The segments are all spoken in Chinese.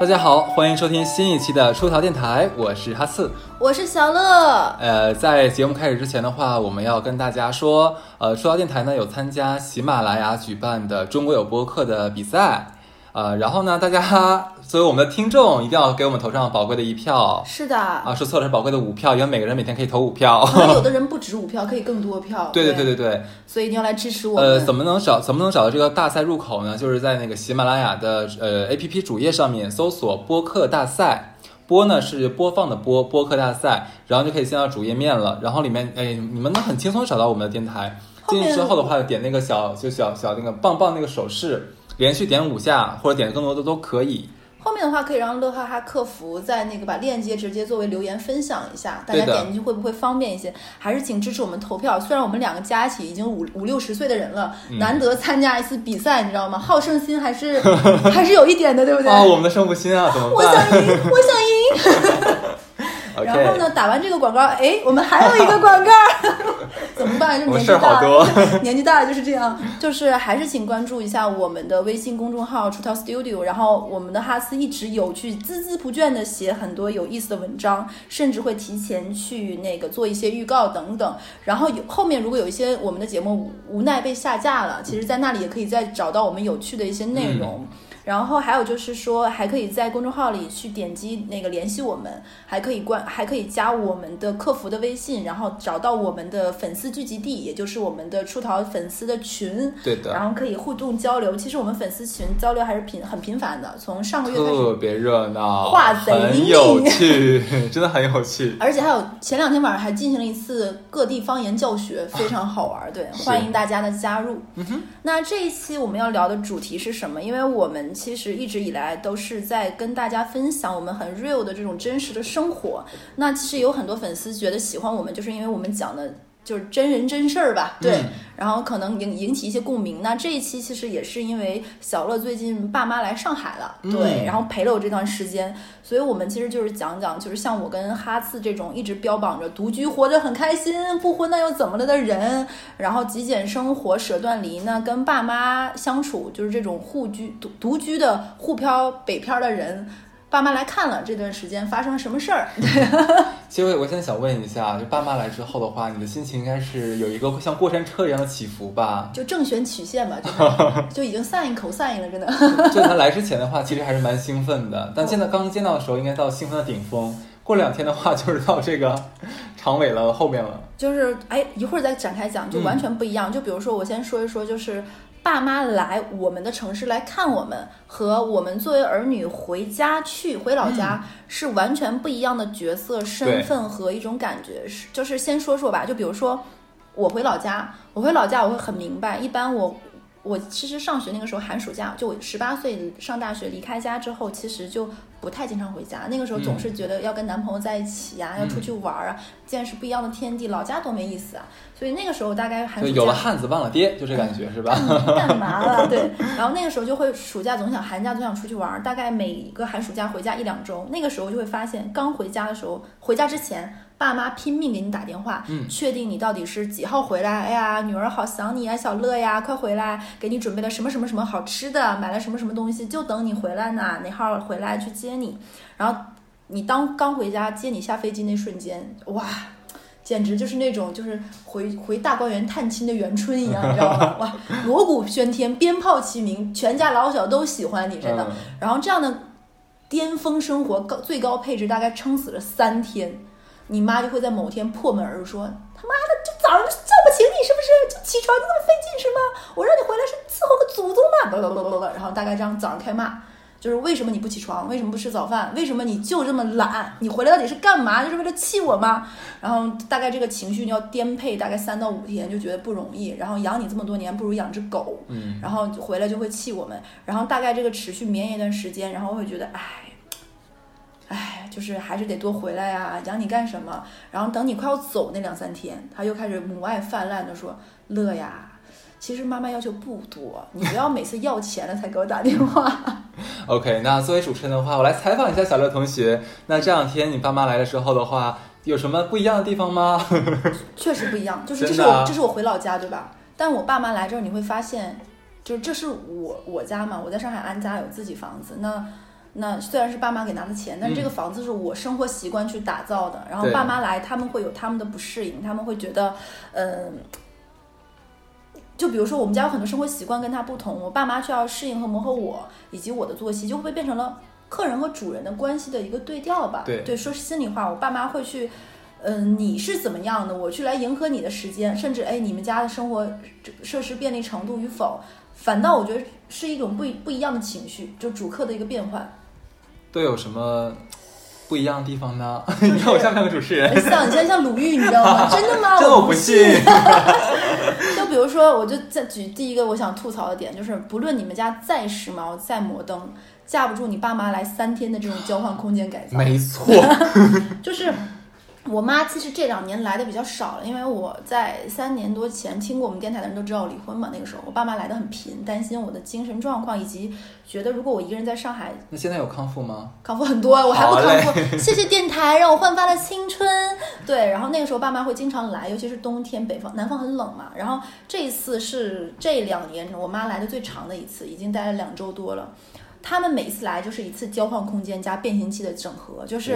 大家好，欢迎收听新一期的出逃电台，我是哈刺。我是小乐。呃，在节目开始之前的话，我们要跟大家说，呃，出逃电台呢有参加喜马拉雅举办的中国有播客的比赛，呃，然后呢，大家作为我们的听众，一定要给我们投上宝贵的一票。是的，啊，说错了，是宝贵的五票，因为每个人每天可以投五票。有的人不止五票，可以更多票。对对对对对对。所以一定要来支持我们。呃，怎么能找怎么能找到这个大赛入口呢？就是在那个喜马拉雅的呃 APP 主页上面搜索“播客大赛”，播呢是播放的播，播客大赛，然后就可以进到主页面了。然后里面哎，你们能很轻松找到我们的电台。进去之后的话，点那个小就小小那个棒棒那个手势，连续点五下或者点更多的都可以。后面的话可以让乐哈哈客服在那个把链接直接作为留言分享一下，大家点进去会不会方便一些？还是请支持我们投票。虽然我们两个加起已经五五六十岁的人了，难得参加一次比赛，你知道吗？好胜心还是 还是有一点的，对不对？啊，我们的胜负心啊，怎么办？我想赢，我想赢。然后呢，打完这个广告，哎，我们还有一个广告，怎么办？就年纪大，年纪大了就是这样。就是还是请关注一下我们的微信公众号“出逃 Studio”。然后我们的哈斯一直有去孜孜不倦的写很多有意思的文章，甚至会提前去那个做一些预告等等。然后有后面如果有一些我们的节目无奈被下架了，其实在那里也可以再找到我们有趣的一些内容。然后还有就是说，还可以在公众号里去点击那个联系我们，还可以关，还可以加我们的客服的微信，然后找到我们的粉丝聚集地，也就是我们的出逃粉丝的群。对的。然后可以互动交流。其实我们粉丝群交流还是频很频繁的，从上个月开始。特别热闹，话贼很有趣，真的很有趣。而且还有前两天晚上还进行了一次各地方言教学，非常好玩。对，欢迎大家的加入。嗯哼。那这一期我们要聊的主题是什么？因为我们。其实一直以来都是在跟大家分享我们很 real 的这种真实的生活。那其实有很多粉丝觉得喜欢我们，就是因为我们讲的。就是真人真事儿吧，对，然后可能引引起一些共鸣。那这一期其实也是因为小乐最近爸妈来上海了，对，然后陪了我这段时间，所以我们其实就是讲讲，就是像我跟哈次这种一直标榜着独居活着很开心，不婚那又怎么了的人，然后极简生活舍断离呢，跟爸妈相处就是这种互居独独居的沪漂北漂的人。爸妈来看了这段时间发生了什么事儿？其实我现在想问一下，就爸妈来之后的话，你的心情应该是有一个像过山车一样的起伏吧？就正弦曲线吧，就 就已经散一口散一了，真的。就他来之前的话，其实还是蛮兴奋的，但现在刚见到的时候，应该到兴奋的顶峰。过两天的话，就是到这个 长尾了后面了。就是哎，一会儿再展开讲，就完全不一样。就比如说，我先说一说，就是。爸妈来我们的城市来看我们，和我们作为儿女回家去回老家是完全不一样的角色、身份和一种感觉。是，就是先说说吧，就比如说我回老家，我回老家我会很明白。一般我我其实上学那个时候寒暑假，就我十八岁上大学离开家之后，其实就。不太经常回家，那个时候总是觉得要跟男朋友在一起呀，要出去玩啊，见识不一样的天地，老家多没意思啊。所以那个时候大概寒暑假有了汉子忘了爹，就这感觉是吧？干嘛了？对。然后那个时候就会暑假总想，寒假总想出去玩，大概每一个寒暑假回家一两周。那个时候就会发现，刚回家的时候，回家之前。爸妈拼命给你打电话，确定你到底是几号回来。哎呀，女儿好想你啊，小乐呀，快回来，给你准备了什么什么什么好吃的，买了什么什么东西，就等你回来呢。哪号回来去接你？然后你当刚回家接你下飞机那瞬间，哇，简直就是那种就是回回大观园探亲的元春一样，你知道吗？哇，锣鼓喧天，鞭炮齐鸣，全家老小都喜欢你，真的。然后这样的巅峰生活高最高配置大概撑死了三天。你妈就会在某天破门而入说：“他妈的，就早上叫不醒你是不是？就起床就这么费劲是吗？我让你回来是伺候个祖宗嘛！”然后大概这样早上开骂，就是为什么你不起床？为什么不吃早饭？为什么你就这么懒？你回来到底是干嘛？就是为了气我吗？然后大概这个情绪你要颠沛大概三到五天，就觉得不容易。然后养你这么多年，不如养只狗。嗯。然后回来就会气我们。然后大概这个持续绵延一段时间，然后会觉得，哎。哎，就是还是得多回来呀，养你干什么？然后等你快要走那两三天，他又开始母爱泛滥的说：“乐呀，其实妈妈要求不多，你不要每次要钱了才给我打电话。”OK，那作为主持人的话，我来采访一下小乐同学。那这两天你爸妈来的时候的话，有什么不一样的地方吗？确实不一样，就是这是我这是我回老家对吧？但我爸妈来这儿，你会发现，就是这是我我家嘛，我在上海安家有自己房子那。那虽然是爸妈给拿的钱，但这个房子是我生活习惯去打造的。然后爸妈来，他们会有他们的不适应，他们会觉得，嗯、就比如说我们家有很多生活习惯跟他不同，我爸妈需要适应和磨合我以及我的作息，就会变成了客人和主人的关系的一个对调吧。对说心里话，我爸妈会去。嗯，你是怎么样的？我去来迎合你的时间，甚至哎，你们家的生活设施便利程度与否，反倒我觉得是一种不一不一样的情绪，就主客的一个变换。都有什么不一样的地方呢？你看我像不像个主持人？很像，你现在像鲁豫，你知道吗？真的吗？真的我不我信。就比如说，我就再举第一个我想吐槽的点，就是不论你们家再时髦、再摩登，架不住你爸妈来三天的这种交换空间改造。没错，就是我妈其实这两年来的比较少了，因为我在三年多前听过我们电台的人都知道我离婚嘛，那个时候我爸妈来的很频，担心我的精神状况，以及觉得如果我一个人在上海那现在有康复吗？康复很多，我还不康复。谢谢电台让我焕发了青春。对，然后那个时候爸妈会经常来，尤其是冬天，北方南方很冷嘛。然后这一次是这两年我妈来的最长的一次，已经待了两周多了。他们每一次来就是一次交换空间加变形器的整合，就是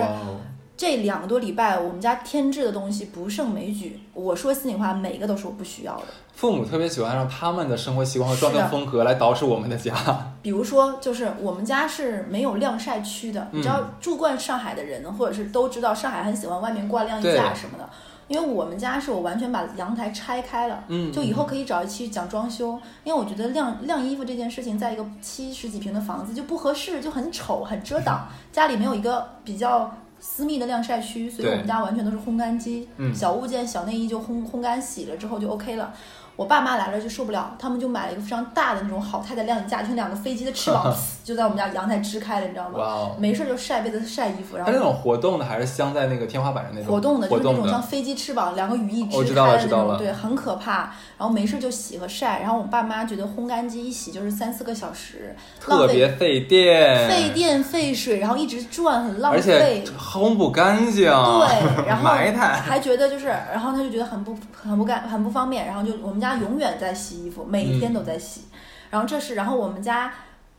这两个多礼拜，我们家添置的东西不胜枚举。我说心里话，每个都是我不需要的。父母特别喜欢让他们的生活习惯和装修风格来捯饬我们的家。比如说，就是我们家是没有晾晒区的。你知道，住惯上海的人，或者是都知道上海很喜欢外面挂晾衣架什么的。因为我们家是我完全把阳台拆开了，嗯就以后可以找一期讲装修。因为我觉得晾晾衣服这件事情，在一个七十几平的房子就不合适，就很丑，很遮挡。家里没有一个比较私密的晾晒区，所以我们家完全都是烘干机，嗯小物件、小内衣就烘烘干洗了之后就 OK 了。我爸妈来了就受不了，他们就买了一个非常大的那种好太太晾衣架，就像两个飞机的翅膀，就在我们家阳台支开了，你知道吗？哇哦！没事就晒被子、晒衣服，然后它那种活动的还是镶在那个天花板上那种？活动的，就是那种像飞机翅膀，两个羽翼支我知道了开的那种，知道了对，很可怕。然后没事就洗和晒，然后我爸妈觉得烘干机一洗就是三四个小时，特别费电，费电费水，然后一直转很浪而且费。烘不干净。对，然后埋汰。还觉得就是，然后他就觉得很不很不干很不方便，然后就我们家永远在洗衣服，每天都在洗。然后这是，然后我们家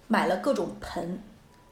买了各种盆，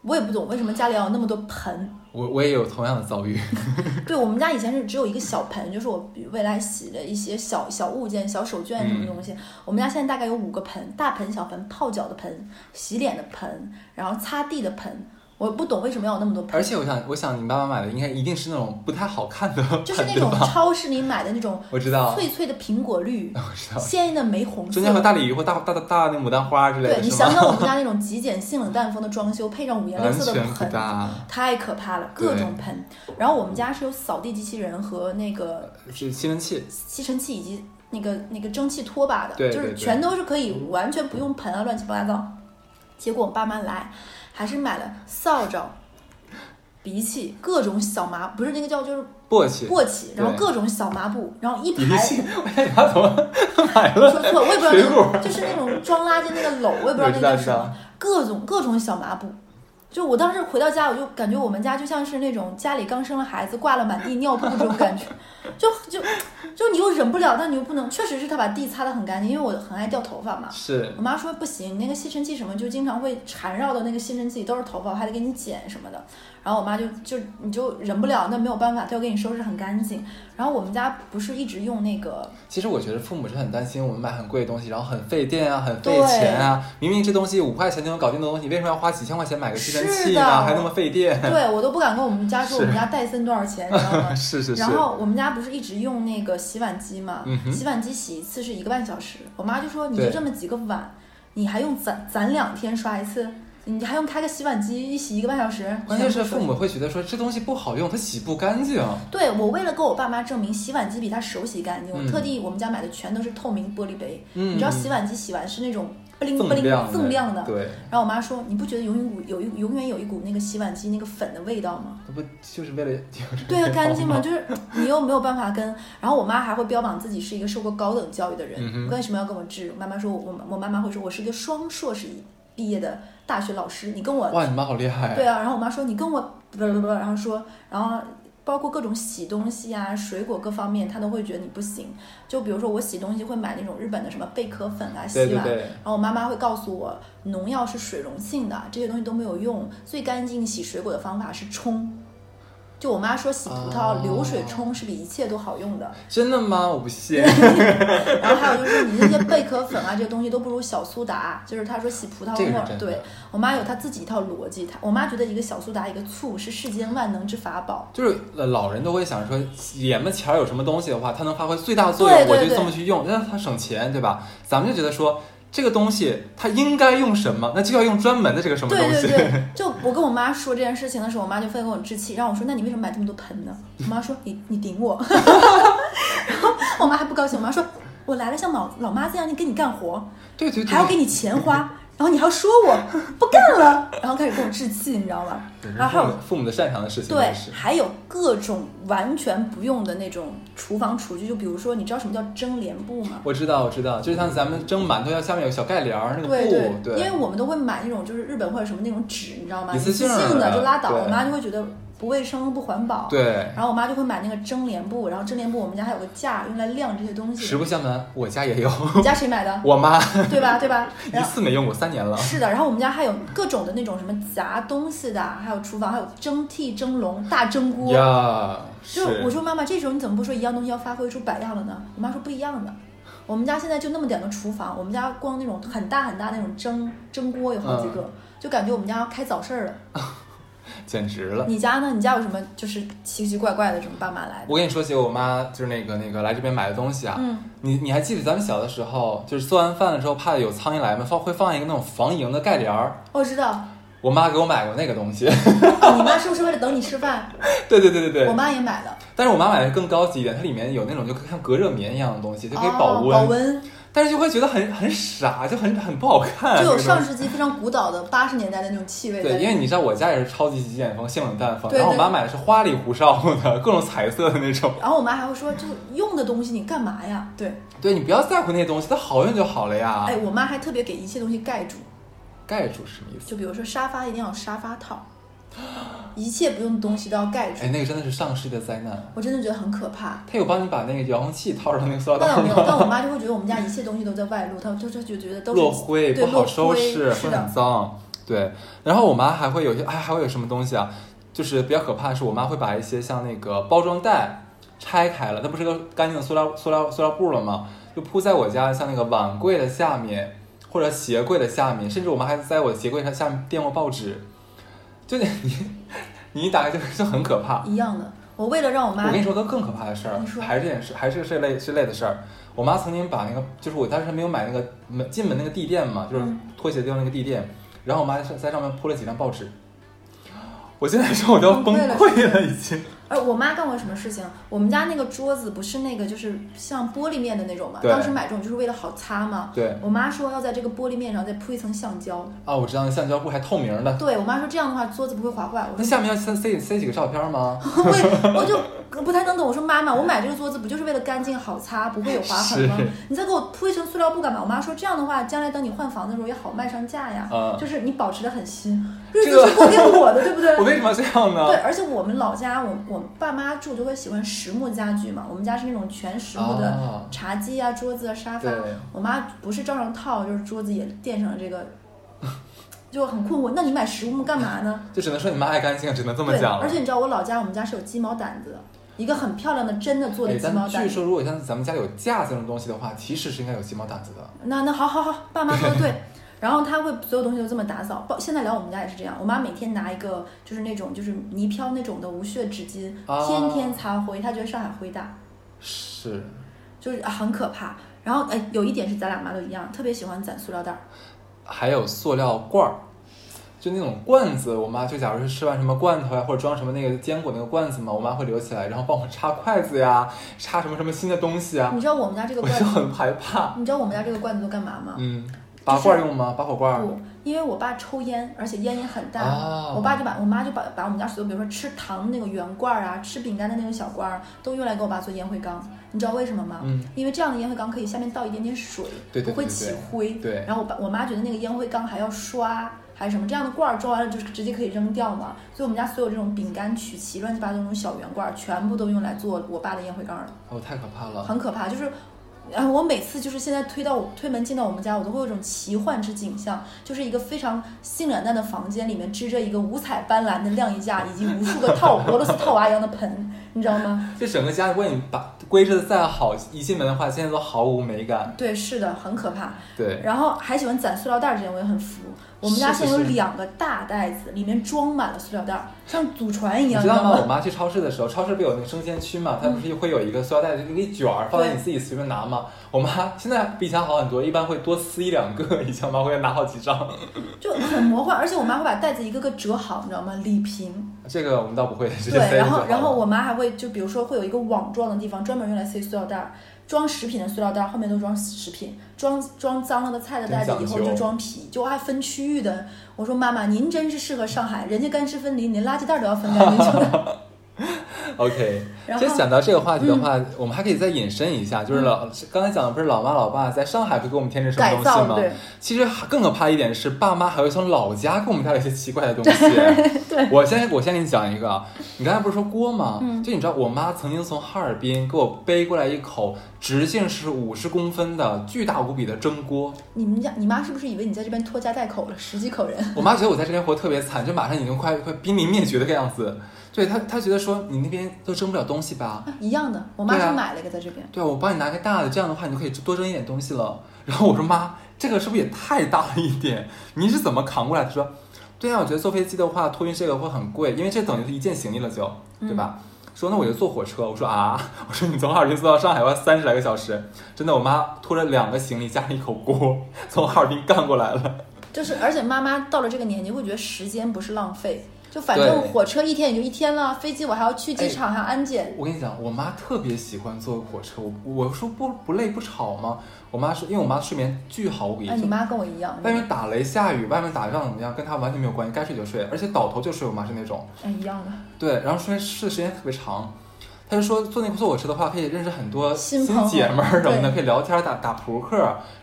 我也不懂为什么家里要有那么多盆。我我也有同样的遭遇。对我们家以前是只有一个小盆，就是我比未来洗的一些小小物件、小手绢什么东西。我们家现在大概有五个盆，大盆、小盆、泡脚的盆、洗脸的盆，然后擦地的盆。我不懂为什么要有那么多盆而。且我想，我想你爸妈买的应该一定是那种不太好看的，就是那种超市里买的那种我知道，脆脆的苹果绿，我知道，鲜艳的玫红色中。间和大鲤鱼或大大大大那牡丹花之类的，对你想想我们家那 种极简性冷淡风的装修，配上五颜六色的盆，搭，太可怕了，各种盆。然后我们家是有扫地机器人和那个是吸尘器。吸尘器以及那个那个蒸汽拖把的，对对对就是全都是可以完全不用盆啊，乱七八糟。结果我爸妈来，还是买了扫帚、鼻涕，各种小麻，不是那个叫就是簸箕，簸箕，然后各种小麻布，然后一排。我想你妈怎么买了？说错，我也不知道那个，就是那种装垃圾那个篓，我也不知道那个叫什么，各种各种小麻布。就我当时回到家，我就感觉我们家就像是那种家里刚生了孩子，挂了满地尿布这种感觉，就忍不了，但你又不能，确实是他把地擦得很干净，因为我很爱掉头发嘛。是我妈说不行，你那个吸尘器什么就经常会缠绕的那个吸尘器里都是头发，我还得给你剪什么的。然后我妈就就你就忍不了，那没有办法，她要给你收拾很干净。然后我们家不是一直用那个其实我觉得父母是很担心我们买很贵的东西，然后很费电啊，很费钱啊。明明这东西五块钱就能搞定的东西，为什么要花几千块钱买个吸尘器呢？还那么费电？对我都不敢跟我们家说我们家戴森多少钱，你知道吗？是是是然。后我们家不是一直用那个洗碗机嘛，嗯洗碗机洗一次是一个半小时。我妈就说你就这么几个碗，你还用攒攒两天刷一次，你还用开个洗碗机一洗一个半小时。关键是父母会觉得说这东西不好用，它洗不干净。对我为了跟我爸妈证明洗碗机比他手洗干净，我嗯特地我们家买的全都是透明玻璃杯。嗯，你知道洗碗机洗完是那种不灵不灵锃亮锃亮的。对，然后我妈说，你不觉得永远股有一永远有一股那个洗碗机那个粉的味道吗？那不就是为了 对啊，干净吗？就是 你又没有办法跟。然后我妈还会标榜自己是一个受过高等教育的人，嗯为什么要跟我治？我妈妈说我我我妈妈会说我是一个双硕士毕业的大学老师，你跟我哇，你妈好厉害！对啊。然后我妈说你跟我不不不，然后说然后包括各种洗东西啊、水果各方面，他都会觉得你不行。就比如说我洗东西会买那种日本的什么贝壳粉啊，洗碗，对对对，然后我妈妈会告诉我，农药是水溶性的，这些东西都没有用。最干净洗水果的方法是冲。就我妈说，洗葡萄哦流水冲是比一切都好用的。真的吗？我不信。然后还有就是你那些贝壳粉啊，这些东西都不如小苏打。就是她说洗葡萄沫对我妈有她自己一套逻辑。她我妈觉得一个小苏打一个醋是世间万能之法宝。就是呃老人都会想说，眼门前儿有什么东西的话，它能发挥最大作用，对对对我就这么去用，让它省钱，对吧？咱们就觉得说，这个东西它应该用什么，那就要用专门的这个什么对东西。对。对对，就我跟我妈说这件事情的时候，我妈就非跟我置气，让我说那你为什么买这么多盆呢？我妈说你你顶我，然后我妈还不高兴，我妈说我来了像老老妈子一样给你干活，对对对，还要给你钱花，然后你还要说我 不干了，然后开始跟我置气，你知道吗？然后还有父母的擅长的事情，对，还有各种完全不用的那种厨房厨具，就比如说，你知道什么叫蒸帘布吗？我知道我知道，就是像咱们蒸馒头要下面有小盖帘儿那个对布，对，因为我们都会买那种就是日本或者什么那种纸，你知道吗？一次性性的就拉倒，我妈就会觉得不卫生不环保。对，然后我妈就会买那个蒸帘布，然后蒸帘布我们家还有个架用来晾这些东西实。不相瞒，我家也有，你家谁买的？我妈对吧？对吧？一次没用过三年了。是的，然后我们家还有各种的那种什么夹东西的，还有厨房还有蒸屉、蒸笼、大蒸锅。呀，就我说妈妈，这时候你怎么不说一样东西要发挥出百样了呢？我妈说不一样的。我们家现在就那么点的厨房，我们家光那种很大很大那种蒸蒸锅有好几个，嗯就感觉我们家要开早市儿了。简直了。你家呢？你家有什么就是奇奇怪怪的什么爸妈来的？我跟你说起我妈就是那个那个来这边买的东西啊，嗯，你你还记得咱们小的时候，就是做完饭的时候，怕有苍蝇来吗？放会放一个那种防蝇的盖帘儿。我知道。我妈给我买过那个东西。你妈是不是为了等你吃饭？对对对对对我。妈也买了，但是我妈买的更高级一点，它里面有那种就像隔热棉一样的东西，它可以保温。哦、保温，但是就会觉得很很傻，就很很不好看。就有上世纪非常古老的八十年代的那种气味对，因为你知道我家也是超级极简风、性冷淡风，然后我妈买的是花里胡哨的各种彩色的那种。然后我妈还会说，这个用的东西你干嘛呀？对，对你不要在乎那些东西，它好用就好了呀。哎，我妈还特别给一切东西盖住。盖住是什么意思？就比如说沙发一定要有沙发套，一切不用的东西都要盖住哎，。那个真的是上世纪的灾难。我真的觉得很可怕。他有帮你把那个遥控器套上那个塑料袋吗没有，但我？妈就会觉得我们家一切东西都在外露，她她就就觉得都是落灰对不好收拾，会很脏。对，然后我妈还会有些，哎，还会有什么东西啊？就是比较可怕的是，我妈会把一些像那个包装袋拆开了，那不是个干净的塑料塑料塑料布了吗？就铺在我家像那个碗柜的下面，或者鞋柜的下面，甚至我妈还在我的鞋柜上下面垫过报纸。就你你你一打开就就很可怕。一样的。我为了让我妈我跟你说个更可怕的事儿还是这件事，还是这类这类的事儿。我妈曾经把那个，就是我当时还没有买那个门进门那个地垫嘛，就是嗯拖鞋地方那个地垫，然后我妈在在上面铺了几张报纸。我现在说我都要崩溃了，已经。而我妈干过什么事情？我们家那个桌子不是那个就是像玻璃面的那种嘛？当时买这种就是为了好擦嘛。对我妈说要在这个玻璃面上再铺一层橡胶。啊，我知道那橡胶布还透明的，对我妈说这样的话桌子不会划坏。我说那下面要塞塞塞几个照片吗？我也我就不太能懂。我说妈妈，我买这个桌子不就是为了干净好擦，不会有划痕吗？你再给我铺一层塑料布干嘛？我妈说这样的话，将来等你换房子的时候也好卖上价呀。啊就是你保持的很新，日这个子是过给我的，对不对？我为什么要这样呢？对，而且我们老家，我我爸妈住就会喜欢实木家具嘛。我们家是那种全实木的啊茶几啊、桌子啊、沙发。我妈不是照上套，就是桌子也垫上了这个，就很困惑。那你买实木干嘛呢？就只能说你妈爱干净，只能这么，讲了。而且你知道我老家我们家是有鸡毛掸子的，一个很漂亮的真的做的哎，鸡毛掸据说如果像咱们家有架子这种东西的话，其实是应该有鸡毛掸子的。那那好好好，爸妈说的对。然后他会所有东西都这么打扫，包现在来我们家也是这样。我妈每天拿一个就是那种就是泥飘那种的无屑纸巾，啊天天擦灰。她觉得上海灰大，是，就是很可怕。然后哎，有一点是咱俩妈都一样，特别喜欢攒塑料袋儿。还有塑料罐儿，就那种罐子，我妈就假如是吃完什么罐头呀，或者装什么那个坚果那个罐子嘛，我妈会留起来，然后帮我插筷子呀，插什么什么新的东西啊，你知道我们家这个罐子，就很害怕。你知道我们家这个罐子都干嘛吗？嗯，拔罐用吗？拔火罐？不，因为我爸抽烟，而且烟瘾很大，啊我爸就把我妈就把把我们家所有，比如说吃糖那个圆罐儿啊，吃饼干的那种小罐儿，都用来给我爸做烟灰缸。你知道为什么吗？嗯，因为这样的烟灰缸可以下面倒一点点水，对对对不会起灰。对然后我爸我妈觉得那个烟灰缸还要刷，还是什么这样的罐儿装完了就是直接可以扔掉嘛。所以我们家所有这种饼干、曲奇、乱七八糟那种小圆罐儿，全部都用来做我爸的烟灰缸了，哦，太可怕了。很可怕。就是，然后我每次就是现在推到我推门进到我们家，我都会有一种奇幻之景象，就是一个非常性冷淡的房间里面支着一个五彩斑斓的晾衣架，以及无数个套俄罗斯套娃一样的盆，你知道吗？就整个家，如果你把规置的再好，一进门的话，现在都毫无美感。对，是的，很可怕。对，然后还喜欢攒塑料袋儿，这点我也很服。我们家现在有两个大袋子，里面装满了塑料袋儿，像祖传一样，你知道吗？我妈去超市的时候，超市不有那个生鲜区嘛，它不是会有一个塑料袋，就一卷儿放在你自己随便拿嘛。我妈现在比以前好很多，一般会多撕一两个，以前我妈会拿好几张。就很魔幻，而且我妈会把袋子一个个折好，你知道吗？礼平。这个我们倒不会，对，然后然后我妈还会就比如说会有一个网状的地方，专门用来塞塑料袋儿，装食品的塑料袋儿后面都装食品，装装脏了的菜的袋子以后就装皮，就还分区域的。我说妈妈，您真是适合上海，人家干湿分离，连垃圾袋儿都要分干净。就 OK，其实讲到这个话题的话，我们还可以再引申一下，就是老刚才讲的不是老妈老爸在上海会给我们添置什么东西吗？其实更可怕一点是，爸妈还会从老家给我们带来一些奇怪的东西。对我先我先给你讲一个啊，你刚才不是说锅吗？嗯就你知道，我妈曾经从哈尔滨给我背过来一口直径是五十公分的巨大无比的蒸锅。你们家你妈是不是以为你在这边拖家带口了，十几口人？我妈觉得我在这边活得特别惨，就马上已经快快濒临灭绝的个样子。对她，她觉得说你那边都蒸不了东西吧？啊一样的，我妈对啊是买了一个在这边。对啊，我帮你拿个大的，这样的话你就可以多蒸一点东西了。然后我说妈，这个是不是也太大了一点？你是怎么扛过来？她说，对啊，我觉得坐飞机的话托运这个会很贵，因为这等于是一件行李了就，对吧？说那我就坐火车。我说啊，我说你从哈尔滨坐到上海要三十来个小时，真的，我妈拖着两个行李加上一口锅从哈尔滨干过来了。就是，而且妈妈到了这个年纪，会觉得时间不是浪费，就反正火车一天也就一天了，飞机我还要去机场，还要安检。我跟你讲，我妈特别喜欢坐火车，我我说不不累不吵吗？我妈说，因为我妈睡眠巨好无比，哎，你妈跟我一样，外面打雷下雨，外面打仗怎么样，跟她完全没有关系，该睡就睡，而且倒头就睡。我妈是那种，哎一样的。对，然后睡睡时间特别长。她就说坐那个坐火车的话，可以认识很多新朋友姐们儿什么的，可以聊天、打打扑克，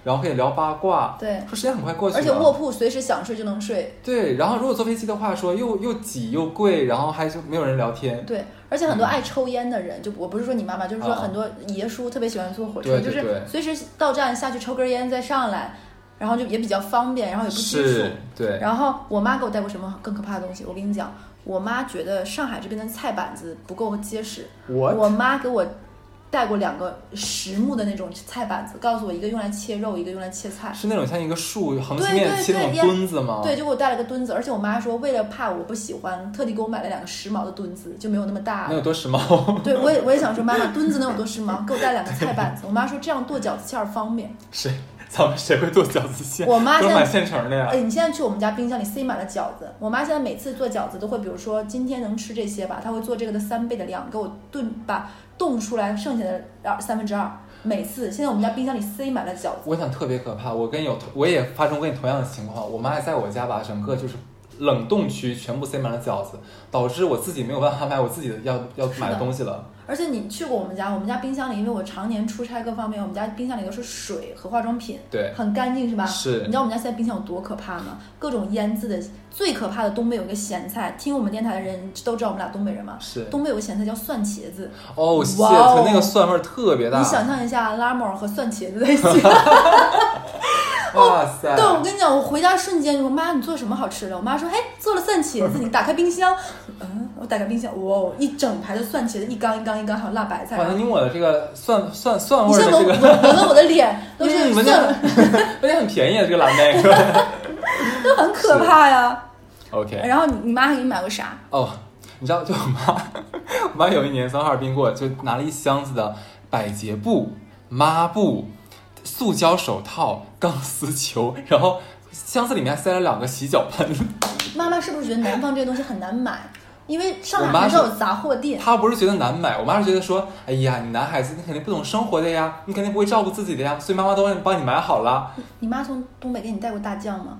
然后可以聊八卦。对，说时间很快过去了。而且卧铺随时想睡就能睡。对，然后如果坐飞机的话，说又又挤又贵，然后还是没有人聊天。对，而且很多爱抽烟的人，就我不是说你妈妈，就是说啊很多爷叔特别喜欢坐火车，就对对对是随时到站下去抽根烟再上来，然后就也比较方便，然后也不拘束。，对，然后我妈给我带过什么更可怕的东西？我跟你讲，我妈觉得上海这边的菜板子不够结实，我我妈给我带过两个实木的那种菜板子，告诉我一个用来切肉，一个用来切菜。是那种像一个树横对切面对切那种对墩子吗？对，就给我带了个墩子，而且我妈说，为了怕我不喜欢，特地给我买了两个时髦的墩子，就没有那么大能有多时髦？对，我也我也想说，妈妈 墩子能有多时髦？给我带两个菜板子。我妈说这样剁饺子馅儿方便。谁？咱们谁会做饺子馅？我妈现在买现成的呀哎，。你现在去我们家冰箱里塞满了饺子。我妈现在每次做饺子都会，比如说今天能吃这些吧，她会做这个的三倍的量，给我炖把冻出来剩下的二三分之二。每次现在我们家冰箱里塞满了饺子。我想特别可怕，我跟你有我也发生过跟你同样的情况。我妈还在我家把整个就是冷冻区全部塞满了饺子，导致我自己没有办法买我自己的要要买的东西了。而且你去过我们家，我们家冰箱里，因为我常年出差各方面，我们家冰箱里都是水和化妆品，对，很干净是吧？是你知道我们家现在冰箱有多可怕吗？各种腌制的，最可怕的东北有一个咸菜，听我们电台的人都知道我们俩东北人嘛。是东北有个咸菜叫蒜茄子，哦，谢，哇哦那个蒜味儿特别大。你想象一下拉莫尔和蒜茄子在一起。哇塞！对，我跟你讲，我回家瞬间就说妈，你做什么好吃的？我妈说，嘿，做了蒜茄子。你打开冰箱，嗯，我打开冰箱，哇，哦一整排的蒜茄子，一缸一缸一缸，还有辣白菜。哇，那你抹的这个蒜蒜蒜味儿的这个，闻闻闻闻我的脸，都是蒜，着闻着很便宜啊，这个蓝莓可怕呀。？OK，然后你你妈还给你买过啥？哦，你知道，就我妈，我妈有一年从哈尔滨过，就拿了一箱子的百洁布、抹布、塑胶手套、钢丝球，然后箱子里面还塞了两个洗脚盆。妈妈是不是觉得南方这些东西很难买？因为上海很少有杂货店。她不是觉得难买，我妈是觉得说，哎呀，你男孩子你肯定不懂生活的呀，你肯定不会照顾自己的呀，所以妈妈都帮你帮你买好了。你妈从东北给你带过大酱吗？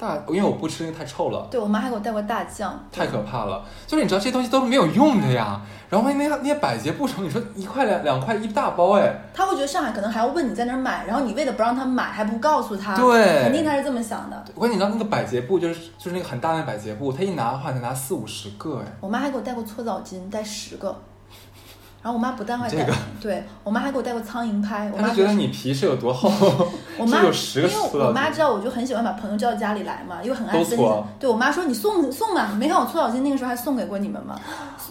大，因为我不吃，那个太臭了，对我妈还给我带过大酱，太可怕了。就是你知道这些东西都是没有用的呀。然后那那些百洁布成，你说一块两两块一大包哎，他会觉得上海可能还要问你在哪儿买，然后你为了不让他买还不告诉他，对，肯定他是这么想的。我跟你知道那个百洁布就是就是那个很大的百洁布，他一拿的话得拿四五十个哎。我妈还给我带过搓澡巾，带十个。然后我妈不但会带，对我妈还给我带过苍蝇拍。我妈觉得你皮是有多厚？我妈 有十个因为我妈知道，我就很喜欢把朋友叫到家里来嘛，又很爱分享。对我妈说你送送吧，没看我搓澡巾那个时候还送给过你们嘛？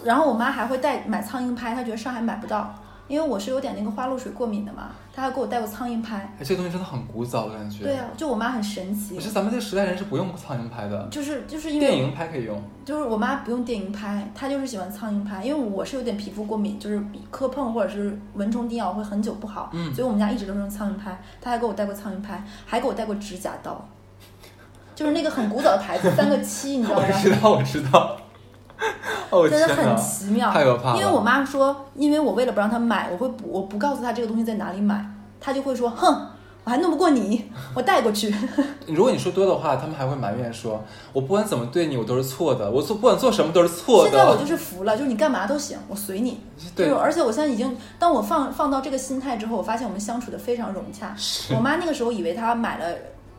然后我妈还会带买苍蝇拍，她觉得上海买不到。因为我是有点那个花露水过敏的嘛，他还给我带过苍蝇拍。哎，这东西真的很古早的感觉。对啊，就我妈很神奇。可是咱们这个时代人是不用苍蝇拍的。就是就是因为电蝇拍可以用。就是我妈不用电蝇拍，她就是喜欢苍蝇拍。因为我是有点皮肤过敏，就是磕碰或者是蚊虫叮咬会很久不好。嗯。所以我们家一直都是用苍蝇拍。她还给我带过苍蝇拍，还给我带过指甲刀，就是那个很古早的牌子，三个七，你知道吗？我知道，我知道。真的很奇妙，太可怕了。因为我妈说，因为我为了不让她买，我会不我不告诉她这个东西在哪里买，她就会说，哼，我还弄不过你，我带过去。如果你说多的话，他们还会埋怨说，我不管怎么对你，我都是错的，我做不管做什么都是错的。现在我就是服了，就是你干嘛都行，我随你。对，而且我现在已经，当我放放到这个心态之后，我发现我们相处的非常融洽。我妈那个时候以为她买了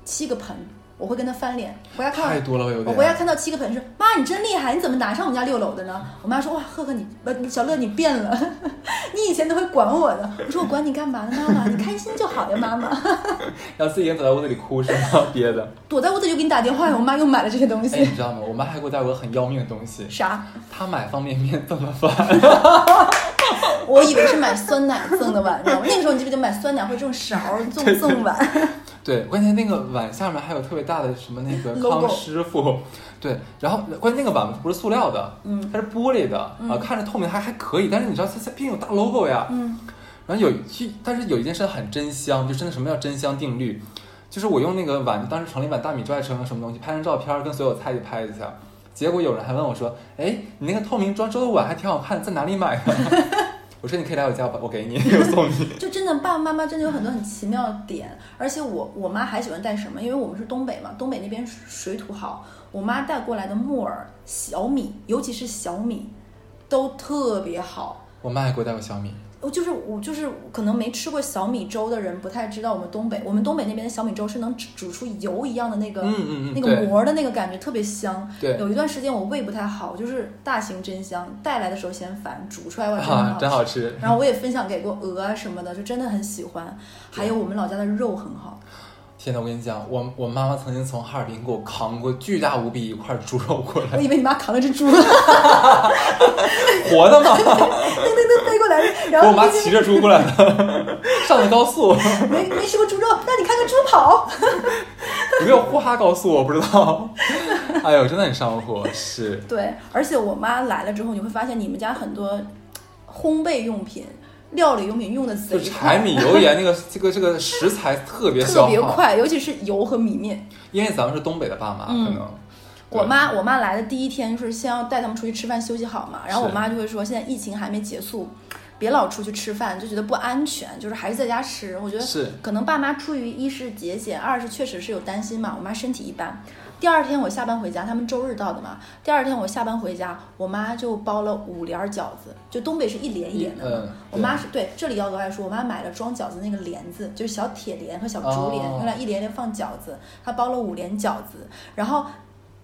七个盆。我会跟他翻脸，回家看太多了，有点。我回家看到七个盆，说妈你真厉害，你怎么拿上我们家六楼的呢？我妈说哇赫赫你不小乐你变了，你以前都会管我的。我说我管你干嘛呢？妈妈你开心就好呀，妈妈。然后自己也躲在屋子里哭是吗？憋的。躲在屋子里就给你打电话呀，我妈又买了这些东西。哎，你知道吗？我妈还给我带过很要命的东西。啥？她买方便面赠的饭。我以为是买酸奶赠的碗，你知道吗？那个时候你记不记得买酸奶会赠勺赠赠碗？对，关键那个碗下面还有特别大的什么那个 康师傅，对，然后关键那个碗不是塑料的，嗯，它是玻璃的啊，看着透明还还可以，但是你知道它它毕竟有大 logo 呀，嗯，然后有一但是有一件事很真香，就真的什么叫真香定律，就是我用那个碗当时盛了一碗大米粥还是盛了什么东西，拍张照片跟所有菜一拍一下，结果有人还问我说，哎，你那个透明装粥的碗还挺好看，在哪里买的？我说你可以来我家，我我给你，我送你。就真的爸爸妈妈真的有很多很奇妙的点，而且我我妈还喜欢带什么？因为我们是东北嘛，东北那边水土好，我妈带过来的木耳、小米，尤其是小米，都特别好。我妈还给我带过小米。我就是我就是可能没吃过小米粥的人不太知道我们东北，我们东北那边的小米粥是能煮出油一样的那个那个膜的那个感觉特别香。对，有一段时间我胃不太好，就是大型真香，带来的时候嫌烦，煮出来哇真好吃。然后我也分享给过鹅啊什么的，就真的很喜欢。还有我们老家的肉很好。现在我跟你讲，我我妈妈曾经从哈尔滨给我扛过巨大无比一块猪肉过来。我以为你妈扛了只猪。活的吗？噔噔噔飞过来，然后我妈骑着猪过来的，上了高速。没没吃过猪肉，那你看看猪跑。有没有呼哈高速？我不知道。哎呦，真的很上火。是。对，而且我妈来了之后，你会发现你们家很多烘焙用品。料理用品用的贼快，柴米油盐那个 这个这个食材特别特别快，尤其是油和米面。因为咱们是东北的爸妈，可能我妈我妈来的第一天就是先要带他们出去吃饭休息好嘛，然后我妈就会说现在疫情还没结束，别老出去吃饭，就觉得不安全，就是还是在家吃。我觉得是可能爸妈出于一是节俭，二是确实是有担心嘛。我妈身体一般。第二天我下班回家，他们周日到的嘛。第二天我下班回家，我妈就包了五帘饺子，就东北是一帘一帘的。我妈是对这里要额外说，我妈买了装饺子那个帘子，就是小铁帘和小竹帘，用来一帘帘放饺子。她包了五帘饺子，然后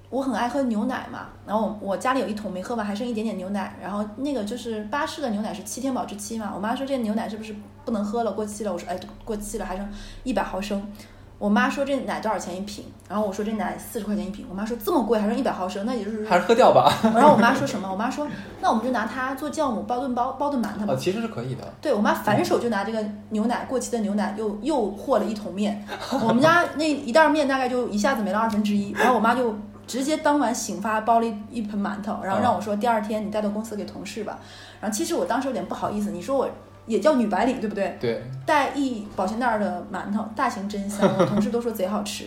我很爱喝牛奶嘛，然后我家里有一桶没喝完，还剩一点点牛奶。然后那个就是巴氏的牛奶是七天保质期嘛，我妈说这牛奶是不是不能喝了，过期了？我说哎，过期了，还剩一百毫升。我妈说这奶多少钱一瓶？然后我说这奶四十块钱一瓶。我妈说这么贵，还剩一百毫升，那也就是还是喝掉吧。然后我妈说什么？我妈说那我们就拿它做酵母，包顿包包顿馒头吧。哦，其实是可以的。对我妈反手就拿这个牛奶过期的牛奶又又和了一桶面。我们家那一袋面大概就一下子没了二分之一。然后我妈就直接当晚醒发包了一一盆馒头，然后让我说第二天你带到公司给同事吧。然后其实我当时有点不好意思，你说我。也叫女白领，对不对？对。带一保鲜袋的馒头，大型真香，我同事都说贼好吃。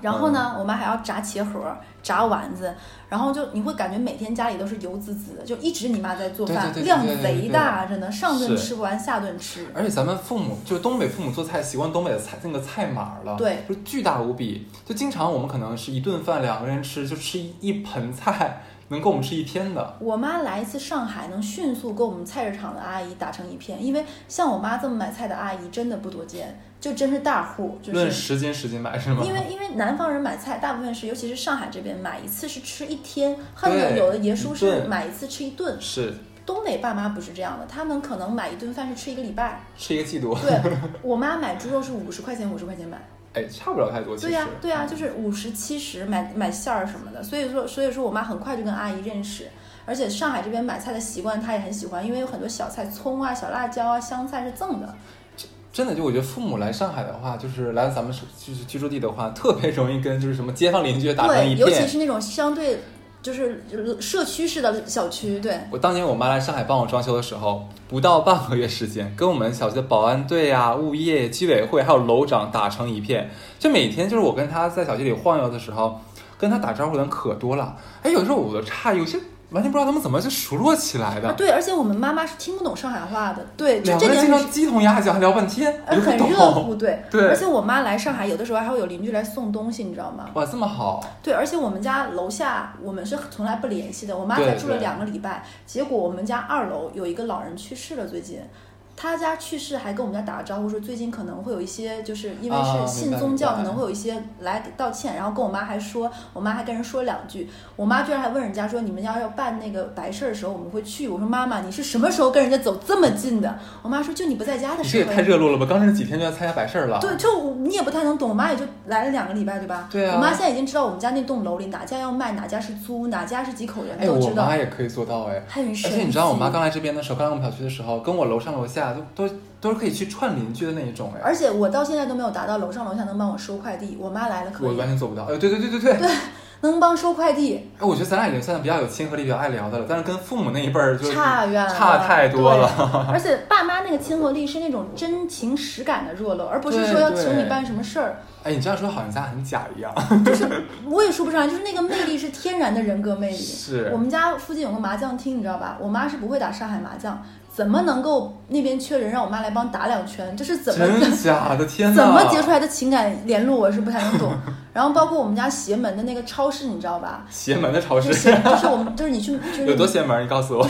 然后呢，我妈还要炸茄盒、炸丸子，然后就你会感觉每天家里都是油滋滋的，就一直你妈在做饭，对对对对量贼大，真的上顿吃不完，下顿吃。而且咱们父母就是东北父母做菜习惯东北的菜那个菜码了，对，就巨大无比。就经常我们可能是一顿饭两个人吃，就吃一一盆菜，能够我们吃一天的。我妈来一次上海，能迅速跟我们菜市场的阿姨打成一片，因为像我妈这么买菜的阿姨真的不多见，就真是大户，就论是。十斤十斤买是吗？因为因为南方人买菜，大部分是，尤其是上海这边买一次是吃一天，恨不得有的爷叔是买一次吃一顿。是东北爸妈不是这样的，他们可能买一顿饭是吃一个礼拜。吃一个季度，对我妈买猪肉是五十块钱，五十块钱买。哎，差不了太多。其实对呀、对呀、就是五十七十买买馅儿什么的，所以说所以说我妈很快就跟阿姨认识，而且上海这边买菜的习惯她也很喜欢，因为有很多小菜，葱啊、小辣椒啊、香菜是赠的。真的就我觉得父母来上海的话，就是来咱们是就是居住地的话，特别容易跟就是什么街坊邻居打成，一片。尤其是那种相对就是社区式的小区，对。我当年我妈来上海帮我装修的时候，不到半个月时间，跟我们小区的保安队啊、物业、居委会还有楼长打成一片。就每天就是我跟她在小区里晃悠的时候，跟她打招呼的人可多了。哎，有时候我都诧异，有些完全不知道他们怎么就熟络起来啊，的。对，而且我们妈妈是听不懂上海话的，对，就两个人这点是经常鸡同鸭讲，还聊半天，呃很热乎，对。对而且我妈来上海，有的时候还会有邻居来送东西，你知道吗？哇，这么好，对，而且我们家楼下我们是从来不联系的，我妈才住了两个礼拜，结果我们家二楼有一个老人去世了，最近。他家去世还跟我们家打了招呼说，最近可能会有一些，就是因为啊是信宗教，可能会有一些来道歉，然后跟我妈还说，我妈还跟人说两句，我妈居然还问人家说，你们家要办那个白事儿的时候我们会去，我说妈妈你是什么时候跟人家走这么近的？我妈说就你不在家的你这也时候呀。太热络了吧！刚认识几天就要参加白事儿了。对，就你也不太能懂，我妈也就来了两个礼拜，对吧？对啊我妈现在已经知道我们家那栋楼里哪家要卖，哪家是租，哪家是几口人都知道我妈。也可以做到哎。而很神且你知道，我妈刚来这边的时候，刚来我们小区的时候，跟我楼上楼下都都都是可以去串邻居的那一种哎。而且我到现在都没有达到楼上楼下能帮我收快递，我妈来了可我，完全做不到。哎，对对对对对。对，能帮收快递，哎我觉得咱俩已经算比较有亲和力、比较爱聊的了，但是跟父母那一辈儿就差远了，差太多了。而且爸妈那个亲和力是那种真情实感的热络，而不是说要求你办什么事儿。哎，你这样说好像咱俩很假一样。就是我也说不上来，就是那个魅力是天然的人格魅力。是我们家附近有个麻将厅，你知道吧？我妈是不会打上海麻将，怎么能够那边缺人让我妈来帮打两圈？这是怎么真假的？天哪！怎么结出来的情感联络？我是不太能懂。然后包括我们家斜门的那个超市，你知道吧？邪门的超市就是就是我们就是你去就是有多邪门？你告诉我。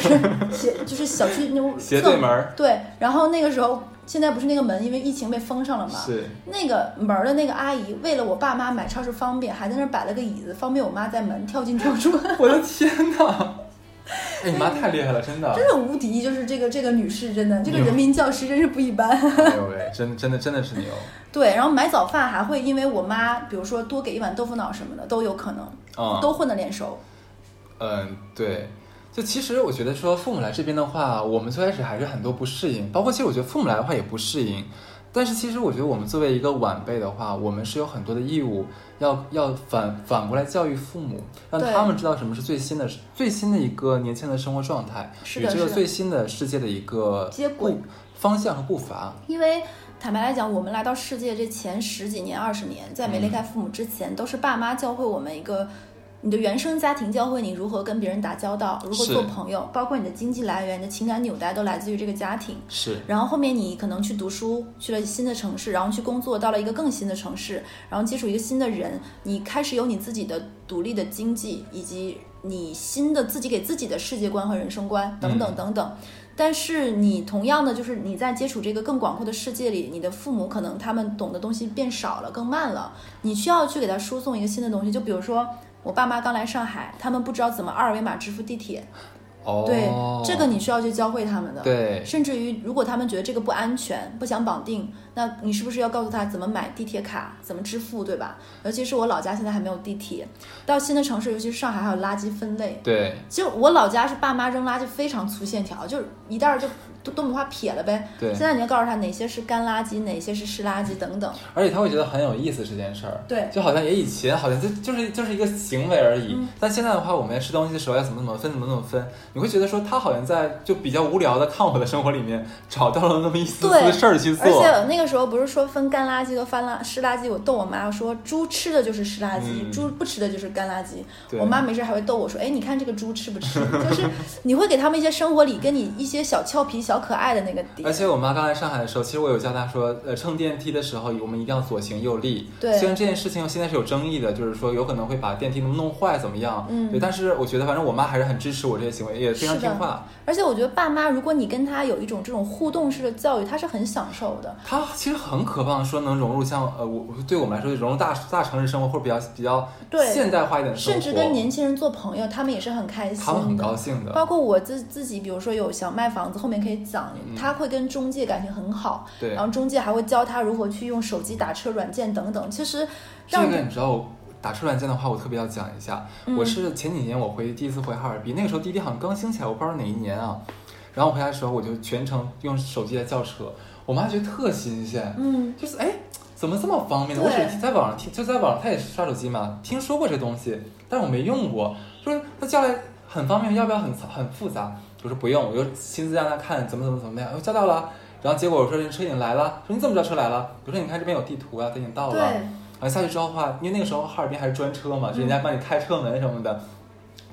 斜就是小区那种 斜对门儿对，然后那个时候现在不是那个门因为疫情被封上了嘛？是那个门儿的那个阿姨，为了我爸妈买超市方便，还在那儿摆了个椅子，方便我妈在门跳进跳出，我的天哪！哎，你妈太厉害了，真的。真的无敌。就是这个这个女士，真的这个人民教师真是不一般。哎呦喂，真真的真的是牛。对，然后买早饭还会因为我妈，比如说多给一碗豆腐脑什么的都有可能，嗯都混得脸熟。嗯，对。就其实我觉得说父母来这边的话，我们最开始还是很多不适应，包括其实我觉得父母来的话也不适应。但是其实我觉得我们作为一个晚辈的话，我们是有很多的义务要要反反过来教育父母，让他们知道什么是最新的最新的一个年轻人的生活状态，与这个最新的世界的一个接轨步方向和步伐。因为坦白来讲，我们来到世界这前十几年、二十年，在没离开父母之前，都是爸妈教会我们一个。你的原生家庭教会你如何跟别人打交道，如何做朋友，包括你的经济来源、你的情感纽带都来自于这个家庭。是然后后面你可能去读书，去了新的城市，然后去工作，到了一个更新的城市，然后接触一个新的人，你开始有你自己的独立的经济，以及你新的自己给自己的世界观和人生观等等等等。但是你同样的就是你在接触这个更广阔的世界里，你的父母可能他们懂的东西变少了，更慢了，你需要去给他输送一个新的东西。就比如说我爸妈刚来上海，他们不知道怎么二维码支付地铁，哦，对，这个你需要去教会他们的。对甚至于，如果他们觉得这个不安全，不想绑定，那你是不是要告诉他怎么买地铁卡，怎么支付，对吧？尤其是我老家现在还没有地铁，到新的城市，尤其是上海，还有垃圾分类。对其实我老家是爸妈扔垃圾非常粗线条，就是一袋儿就都都把它撇了呗。对现在你要告诉他哪些是干垃圾，哪些是湿垃圾等等。而且他会觉得很有意思这件事儿。对就好像也以前好像就就是就是一个行为而已，嗯但现在的话，我们在吃东西的时候要怎么怎么分，怎么怎么分，你会觉得说他好像在就比较无聊的看我的生活里面找到了那么一丝对丝事儿去做。而且那个时候不是说分干垃圾和翻垃湿垃圾，我逗我妈说猪吃的就是湿垃圾，嗯猪不吃的就是干垃圾。我妈没事还会逗我说，哎，你看这个猪吃不吃？就是你会给他们一些生活里跟你一些小俏皮、小可爱的那个点而。且我妈刚来上海的时候，其实我有教她说，呃，乘电梯的时候我们一定要左行右立。对虽然这件事情现在是有争议的，就是说有可能会把电梯弄弄坏怎么样？嗯对，但是我觉得反正我妈还是很支持我这些行为，也非常听话。而且我觉得爸妈，如果你跟他有一种这种互动式的教育，他是很享受的。她其实很渴望说能融入像呃我对我们来说融入大大城市生活或者比较比较对现代化一点的生活，甚至跟年轻人做朋友，他们也是很开心。他们很高兴的。包括我自自己，比如说有想卖房子，后面可以讲，嗯他会跟中介感情很好，对然后中介还会教他如何去用手机打车软件等等。其实这让个你知道，我打车软件的话，我特别要讲一下。嗯我是前几年我回第一次回哈尔滨，那个时候滴滴好像刚兴起来，我不知道哪一年啊。然后我回来的时候，我就全程用手机在叫车，我妈觉得特新鲜，嗯，就是哎，怎么这么方便呢？我对只在网上听，就在网上，她也是刷手机嘛，听说过这东西，但是我没用过。说她叫来很方便，要不要很很复杂？我说不用，我就亲自让她看怎么怎么怎么样，我叫到了。然后结果我说人车已经来了，说你怎么知道车来了？我说你看这边有地图啊，它已经到了。对，然后下去之后的话，因为那个时候哈尔滨还是专车嘛，就人家帮你开车门什么的。